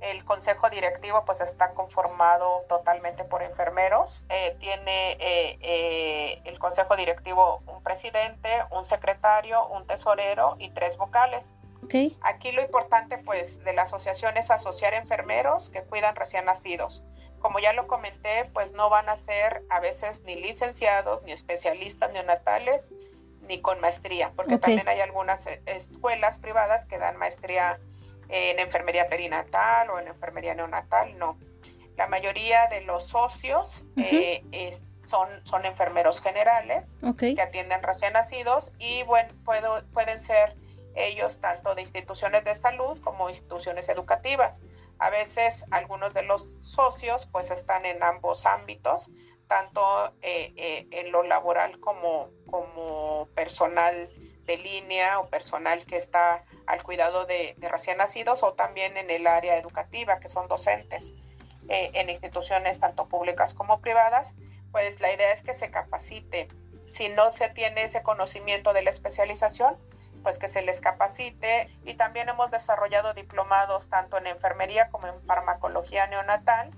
el consejo directivo pues está conformado totalmente por enfermeros. Eh, tiene eh, eh, el consejo directivo un presidente, un secretario, un tesorero y tres vocales. Okay. Aquí lo importante pues de la asociación es asociar enfermeros que cuidan recién nacidos. Como ya lo comenté, pues no van a ser a veces ni licenciados, ni especialistas neonatales, ni con maestría, porque también hay algunas escuelas privadas que dan maestría en enfermería perinatal o en enfermería neonatal, no. La mayoría de los socios eh, son, son enfermeros generales que atienden recién nacidos y bueno, puedo, pueden ser ellos tanto de instituciones de salud como instituciones educativas. A veces algunos de los socios pues están en ambos ámbitos, tanto eh, eh, en lo laboral como, como personal de línea o personal que está al cuidado de, recién nacidos o también en el área educativa, que son docentes eh, en instituciones tanto públicas como privadas, pues la idea es que se capacite. Si no se tiene ese conocimiento de la especialización, pues que se les capacite y también hemos desarrollado diplomados tanto en enfermería como en farmacología neonatal.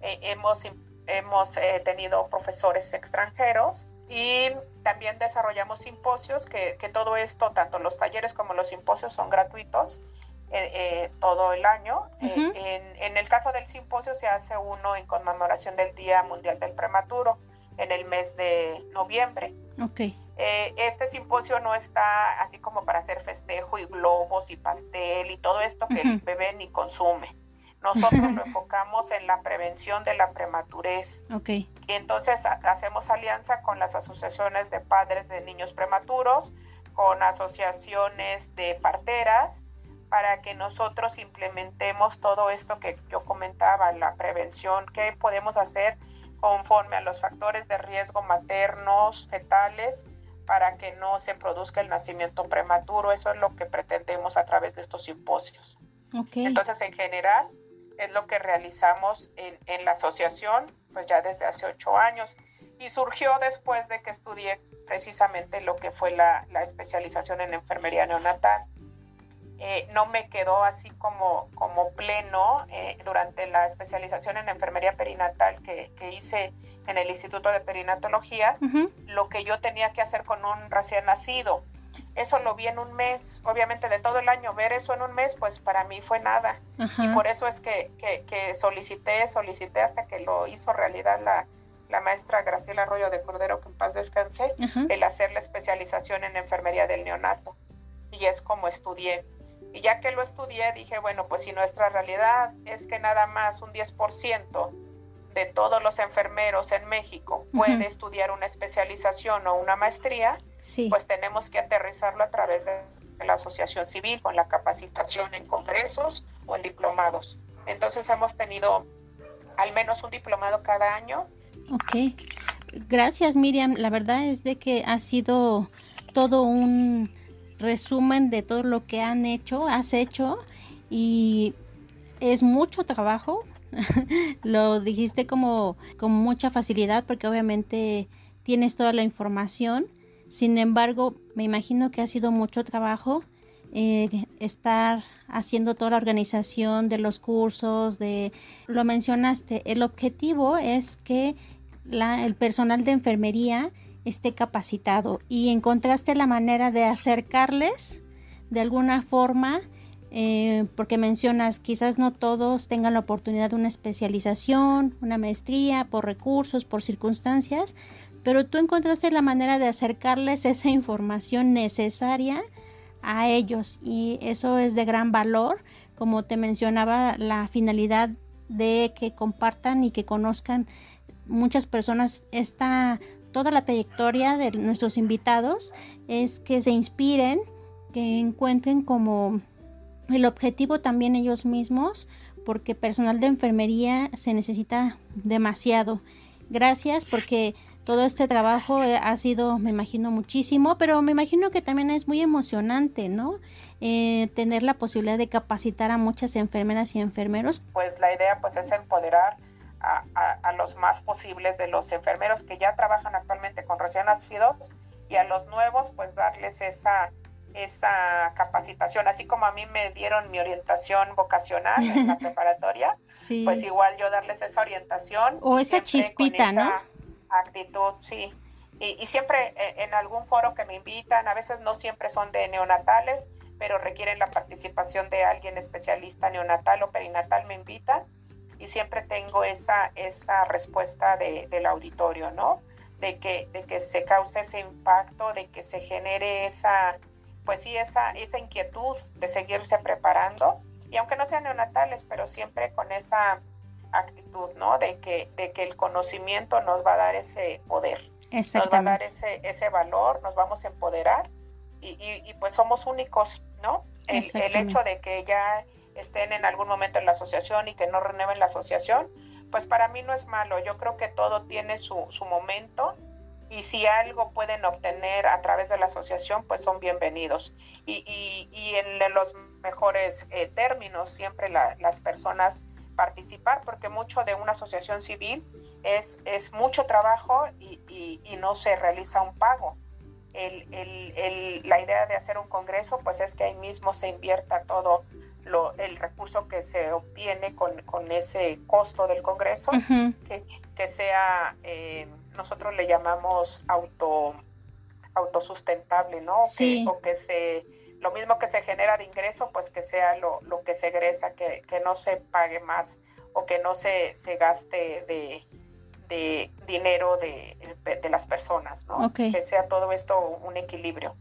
Eh, hemos hemos eh, tenido profesores extranjeros y también desarrollamos simposios, que, que, todo esto, tanto los talleres como los simposios son gratuitos eh, eh, todo el año. en, en, el caso del simposio se hace uno en conmemoración del Día Mundial del Prematuro en el mes de noviembre. Okay. este simposio no está así como para hacer festejo y globos y pastel y todo esto que el bebé ni consume. Nosotros lo enfocamos en la prevención de la prematurez. Okay. Y entonces hacemos alianza con las asociaciones de padres de niños prematuros, con asociaciones de parteras, para que nosotros implementemos todo esto que yo comentaba, la prevención, qué podemos hacer conforme a los factores de riesgo maternos, fetales, para que no se produzca el nacimiento prematuro. Eso es lo que pretendemos a través de estos simposios. Okay. Entonces, en general, es lo que realizamos en, en, la asociación, pues ya desde hace ocho años. Y surgió después de que estudié precisamente lo que fue la, la especialización en enfermería neonatal. eh, no me quedó así como, como pleno eh, durante la especialización en enfermería perinatal que, hice en el Instituto de Perinatología, lo que yo tenía que hacer con un recién nacido. Eso lo vi en un mes, obviamente de todo el año, ver eso en un mes, pues para mí fue nada. Y por eso es que, que, solicité, solicité hasta que lo hizo realidad la, la maestra Graciela Arroyo de Cordero, que en paz descanse, el hacer la especialización en enfermería del neonato. Y es como estudié. Y ya que lo estudié, dije, bueno, pues si nuestra realidad es que nada más un 10% de todos los enfermeros en México puede estudiar una especialización o una maestría, pues tenemos que aterrizarlo a través de la asociación civil con la capacitación en congresos o en diplomados. Entonces hemos tenido al menos un diplomado cada año. Ok, gracias Miriam. La verdad es de que ha sido todo un resumen de todo lo que han hecho, has hecho y es mucho trabajo. lo dijiste como con mucha facilidad porque obviamente tienes toda la información. Sin embargo, me imagino que ha sido mucho trabajo eh, estar haciendo toda la organización de los cursos, de lo mencionaste. El objetivo es que el personal de enfermería esté capacitado y encontraste la manera de acercarles de alguna forma, eh, porque mencionas quizás no todos tengan la oportunidad de una especialización, una maestría, por recursos, por circunstancias, pero tú encontraste la manera de acercarles esa información necesaria a ellos y eso es de gran valor, como te mencionaba, la finalidad de que compartan y que conozcan muchas personas. Esta toda la trayectoria de nuestros invitados es que se inspiren, que encuentren como el objetivo también ellos mismos, porque personal de enfermería se necesita demasiado. Gracias porque todo este trabajo eh, ha sido, me imagino, muchísimo, pero me imagino que también es muy emocionante, ¿no? Eh, tener la posibilidad de capacitar a muchas enfermeras y enfermeros. Pues la idea pues es empoderar a, los más posibles de los enfermeros que ya trabajan actualmente con recién nacidos y a los nuevos pues darles esa, esa capacitación, así como a mí me dieron mi orientación vocacional en la preparatoria, pues igual yo darles esa orientación. O esa chispita, ¿no? Actitud, sí. Y, y, siempre eh, en algún foro que me invitan, a veces no siempre son de neonatales, pero requieren la participación de alguien especialista neonatal o perinatal, me invitan y siempre tengo esa, esa respuesta de, del auditorio, ¿no? De que, de que se cause ese impacto, de que se genere esa, pues sí, esa, esa inquietud de seguirse preparando. Y aunque no sean neonatales, pero siempre con esa actitud, ¿no? De que, de que el conocimiento nos va a dar ese poder, nos va a dar ese, ese valor, nos vamos a empoderar y, y, pues somos únicos, ¿no? El, el, hecho de que ya estén en algún momento en la asociación y que no renueven la asociación, pues para mí no es malo. Yo creo que todo tiene su, su momento y si algo pueden obtener a través de la asociación, pues son bienvenidos. Y, y, y en los mejores eh, términos, siempre las personas participar, porque mucho de una asociación civil es, es mucho trabajo y, y no se realiza un pago. El, el, el, la idea de hacer un congreso, pues es que ahí mismo se invierta todo el recurso que se obtiene con, con ese costo del Congreso, que, que, sea, eh, nosotros le llamamos auto autosustentable, ¿no? Sí. Que, o que se, lo mismo que se genera de ingreso, pues que sea lo, lo que se egresa, que, que, no se pague más o que no se, se gaste de, de dinero de, de, las personas, ¿no? Que sea todo esto un equilibrio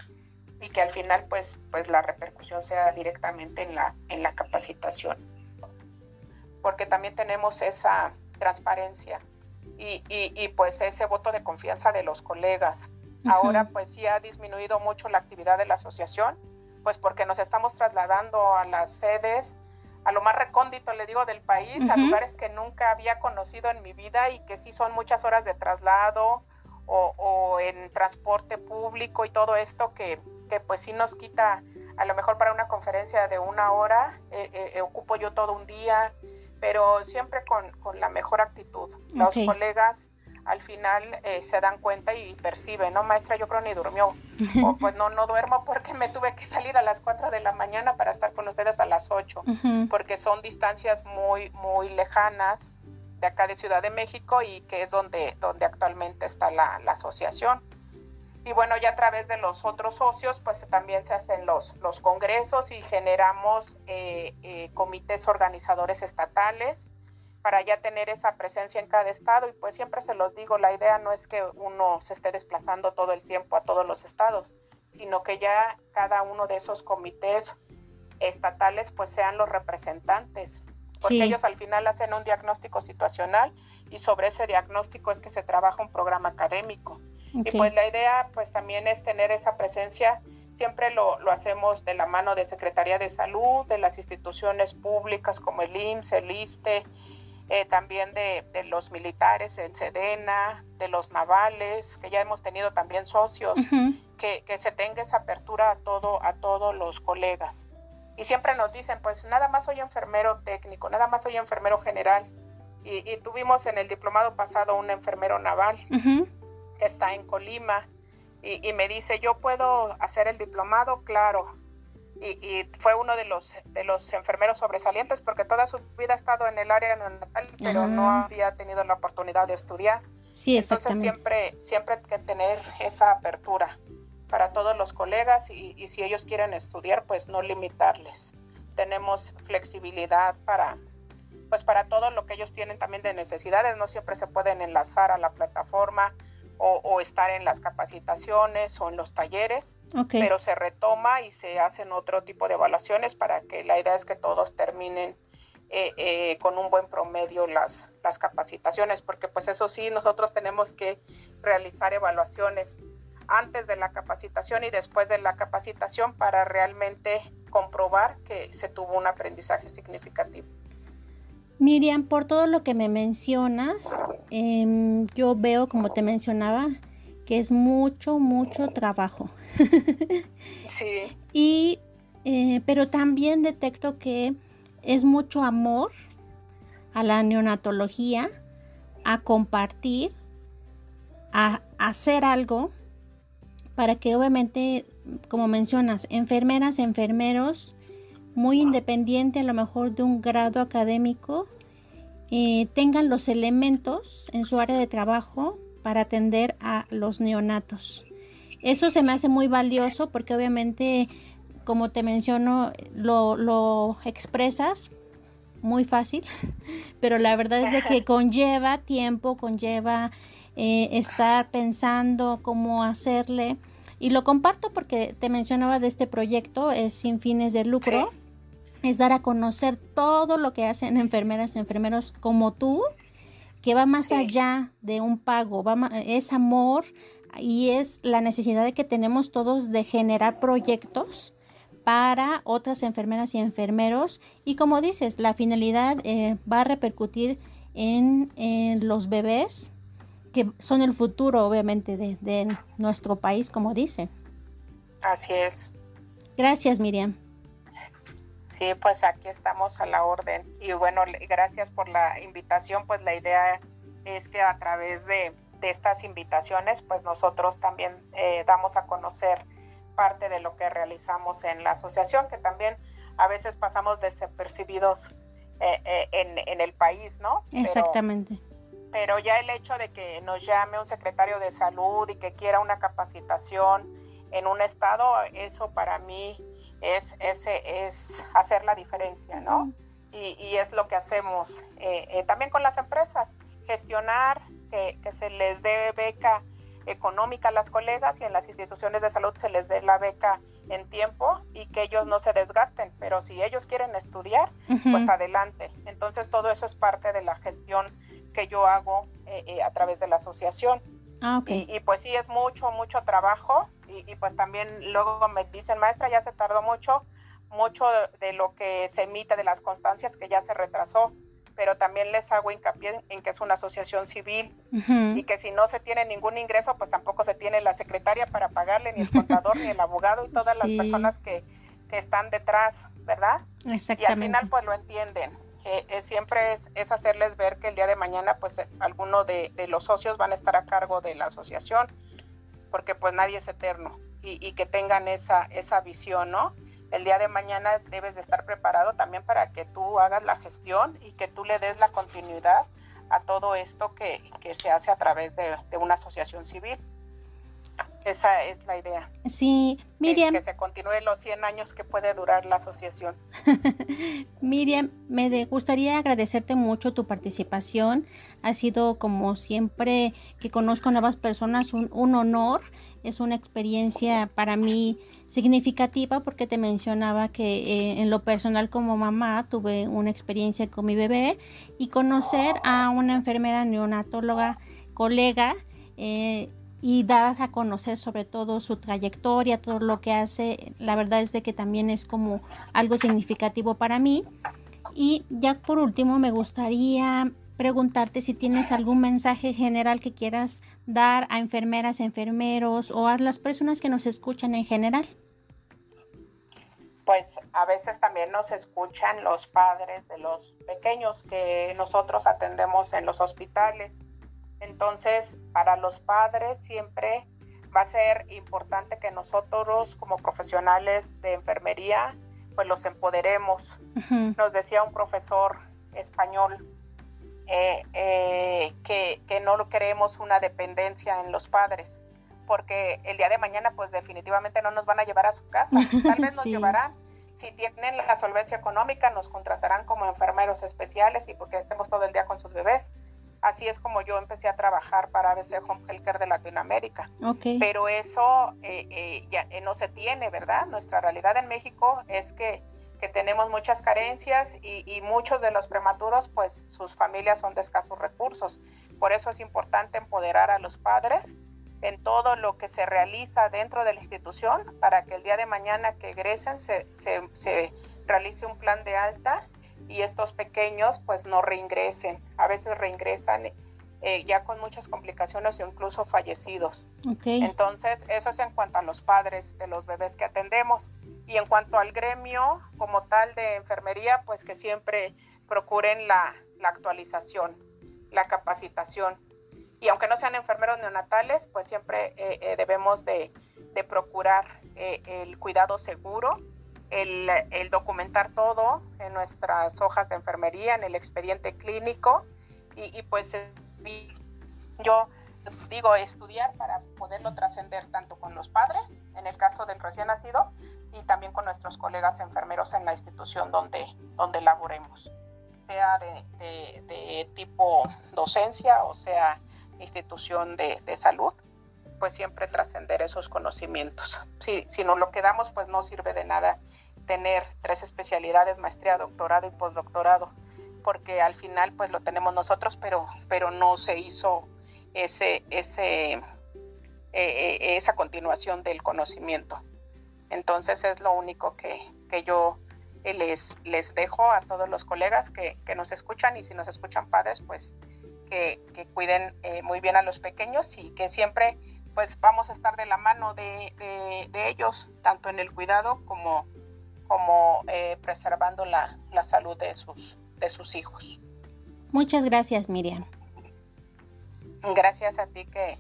y que al final pues, pues la repercusión sea directamente en la, en la capacitación. Porque también tenemos esa transparencia y, y, pues ese voto de confianza de los colegas. Ahora pues sí ha disminuido mucho la actividad de la asociación, pues porque nos estamos trasladando a las sedes, a lo más recóndito, le digo, del país, a lugares que nunca había conocido en mi vida y que sí son muchas horas de traslado o, o en transporte público y todo esto que, que pues sí nos quita, a lo mejor para una conferencia de una hora, eh, eh, eh, ocupo yo todo un día, pero siempre con, con la mejor actitud. Los colegas al final se dan cuenta y perciben, ¿no? Maestra, yo creo ni durmió. o pues no, no duermo porque me tuve que salir a las 4 de la mañana para estar 18, porque son distancias muy, muy lejanas de acá de Ciudad de México y que es donde, donde actualmente está la, asociación. Y bueno, ya a través de los otros socios, pues también se hacen los, los congresos y generamos eh, eh, comités organizadores estatales para ya tener esa presencia en cada estado. Y pues siempre se los digo, la idea no es que uno se esté desplazando todo el tiempo a todos los estados, sino que ya cada uno de esos comités estatales pues sean los representantes, porque ellos al final hacen un diagnóstico situacional y sobre ese diagnóstico es que se trabaja un programa académico. Y pues la idea pues también es tener esa presencia, siempre lo, lo, hacemos de la mano de Secretaría de Salud, de las instituciones públicas como el IMSS, el ISTE, eh, también de, los militares en Sedena, de los navales, que ya hemos tenido también socios, que, se tenga esa apertura a, todo, a todos los colegas. Y siempre nos dicen, pues nada más soy enfermero técnico, nada más soy enfermero general. Y, tuvimos en el diplomado pasado un enfermero naval que está en Colima y, y me dice, yo puedo hacer el diplomado, claro, y, fue uno de los de los enfermeros sobresalientes porque toda su vida ha estado en el área neonatal pero no había tenido la oportunidad de estudiar. Sí entonces siempre siempre hay que tener esa apertura para todos los colegas y, y, si ellos quieren estudiar pues no limitarles. Tenemos flexibilidad para pues para todo lo que ellos tienen también de necesidades. No siempre se pueden enlazar a la plataforma o, estar en las capacitaciones o en los talleres, pero se retoma y se hacen otro tipo de evaluaciones para que la idea es que todos terminen eh, eh, con un buen promedio las, las capacitaciones, porque pues eso sí, nosotros tenemos que realizar evaluaciones antes de la capacitación y después de la capacitación para realmente comprobar que se tuvo un aprendizaje significativo. Miriam, por todo lo que me mencionas, em, yo veo, como te mencionaba, que es mucho, mucho trabajo. sí. Y, eh, pero también detecto que es mucho amor a la neonatología, a compartir, a hacer algo para que obviamente, como mencionas, enfermeras, enfermeros, muy independiente a lo mejor de un grado académico, eh, tengan los elementos en su área de trabajo para atender a los neonatos. Eso se me hace muy valioso porque obviamente, como te menciono, lo, expresas muy fácil, pero la verdad es de que conlleva tiempo, conlleva eh, estar pensando cómo hacerle. Y lo comparto porque te mencionaba de este proyecto, es sin fines de lucro es dar a conocer todo lo que hacen enfermeras, enfermeros como tú, que va más allá de un pago, va es amor y es la necesidad de que tenemos todos de generar proyectos para otras enfermeras y enfermeros y como dices, la finalidad eh, va a repercutir en, los bebés que son el futuro obviamente de, de nuestro país, como dice. Así es. Gracias, Miriam. Sí, pues aquí estamos a la orden. Y bueno, gracias por la invitación. Pues la idea es que a través de, estas invitaciones, pues nosotros también eh, damos a conocer parte de lo que realizamos en la asociación, que también a veces pasamos desapercibidos eh, eh, en, el país, ¿no? Exactamente. pero ya el hecho de que nos llame un secretario de salud y que quiera una capacitación en un estado, eso para mí es, ese, es hacer la diferencia, ¿no? Y, es lo que hacemos eh, eh, también con las empresas, gestionar que, se les dé beca económica a las colegas y en las instituciones de salud se les dé la beca en tiempo y que ellos no se desgasten, pero si ellos quieren estudiar, pues adelante. Entonces todo eso es parte de la gestión que yo hago eh, a través de la asociación. Ah, y, pues sí, es mucho, mucho trabajo. Y, pues también luego me dicen, maestra, ya se tardó mucho, mucho de, lo que se emite de las constancias que ya se retrasó. Pero también les hago hincapié en que es una asociación civil y que si no se tiene ningún ingreso, pues tampoco se tiene la secretaria para pagarle, ni el contador, ni el abogado y todas las personas que, que están detrás, ¿verdad? Exactamente. Y al final pues lo entienden. Eh, siempre es, hacerles ver que el día de mañana pues eh, alguno de, los socios van a estar a cargo de la asociación, porque pues nadie es eterno y, que tengan esa, esa visión, ¿no? el día de mañana debes de estar preparado también para que tú hagas la gestión y que tú le des la continuidad a todo esto que, se hace a través de, una asociación civil. Esa es la idea. Sí, Miriam. Que, se continúe los 100 años que puede durar la asociación. Miriam, me gustaría agradecerte mucho tu participación. Ha sido, como siempre que conozco nuevas personas, un, un honor es una experiencia para mí significativa porque te mencionaba que eh, en lo personal como mamá tuve una experiencia con mi bebé y conocer a una enfermera neonatóloga colega eh, y dar a conocer sobre todo su trayectoria, todo lo que hace, la verdad es de que también es como algo significativo para mí. Y ya por último me gustaría preguntarte si tienes algún mensaje general que quieras dar a enfermeras, enfermeros o a las personas que nos escuchan en general. Pues a veces también nos escuchan los padres de los pequeños que nosotros atendemos en los hospitales. Entonces, para los padres siempre va a ser importante que nosotros como profesionales de enfermería pues los empoderemos. Nos decía un profesor español, eh, eh, que, que, no queremos una dependencia en los padres, porque el día de mañana pues definitivamente no nos van a llevar a su casa, tal vez nos llevarán. Si tienen la solvencia económica, nos contratarán como enfermeros especiales y porque estemos todo el día con sus bebés. Así es como yo empecé a trabajar para ABC Home Healthcare de Latinoamérica. Pero eso eh, ya no se tiene, ¿verdad? Nuestra realidad en México es que que tenemos muchas carencias y, muchos de los prematuros, pues sus familias son de escasos recursos. Por eso es importante empoderar a los padres en todo lo que se realiza dentro de la institución para que el día de mañana que egresen se, se, realice un plan de alta y estos pequeños pues no reingresen. A veces reingresan eh, ya con muchas complicaciones o incluso fallecidos. Entonces, eso es en cuanto a los padres de los bebés que atendemos. Y en cuanto al gremio como tal de enfermería, pues que siempre procuren la, actualización, la capacitación. Y aunque no sean enfermeros neonatales, pues siempre eh, eh, debemos de, procurar eh, el cuidado seguro, el, documentar todo en nuestras hojas de enfermería, en el expediente clínico. Y, pues yo digo, estudiar para poderlo trascender tanto con los padres, en el caso del recién nacido, y también con nuestros colegas enfermeros en la institución donde, donde laboremos, sea de, tipo docencia o sea institución de, salud, pues siempre trascender esos conocimientos. Si, si nos lo quedamos, pues no sirve de nada tener tres especialidades, maestría, doctorado y postdoctorado, porque al final pues lo tenemos nosotros, pero, pero no se hizo ese, ese, eh, eh, esa continuación del conocimiento. Entonces es lo único que, yo les, les dejo a todos los colegas que, nos escuchan y si nos escuchan padres, pues que, cuiden eh, muy bien a los pequeños y que siempre pues vamos a estar de la mano de, ellos, tanto en el cuidado como, como eh, preservando la, salud de sus, de sus hijos. Muchas gracias, Miriam. Gracias a ti que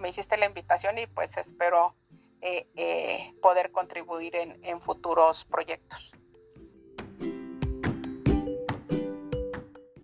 me hiciste la invitación y pues espero eh, eh, poder contribuir en, en futuros proyectos.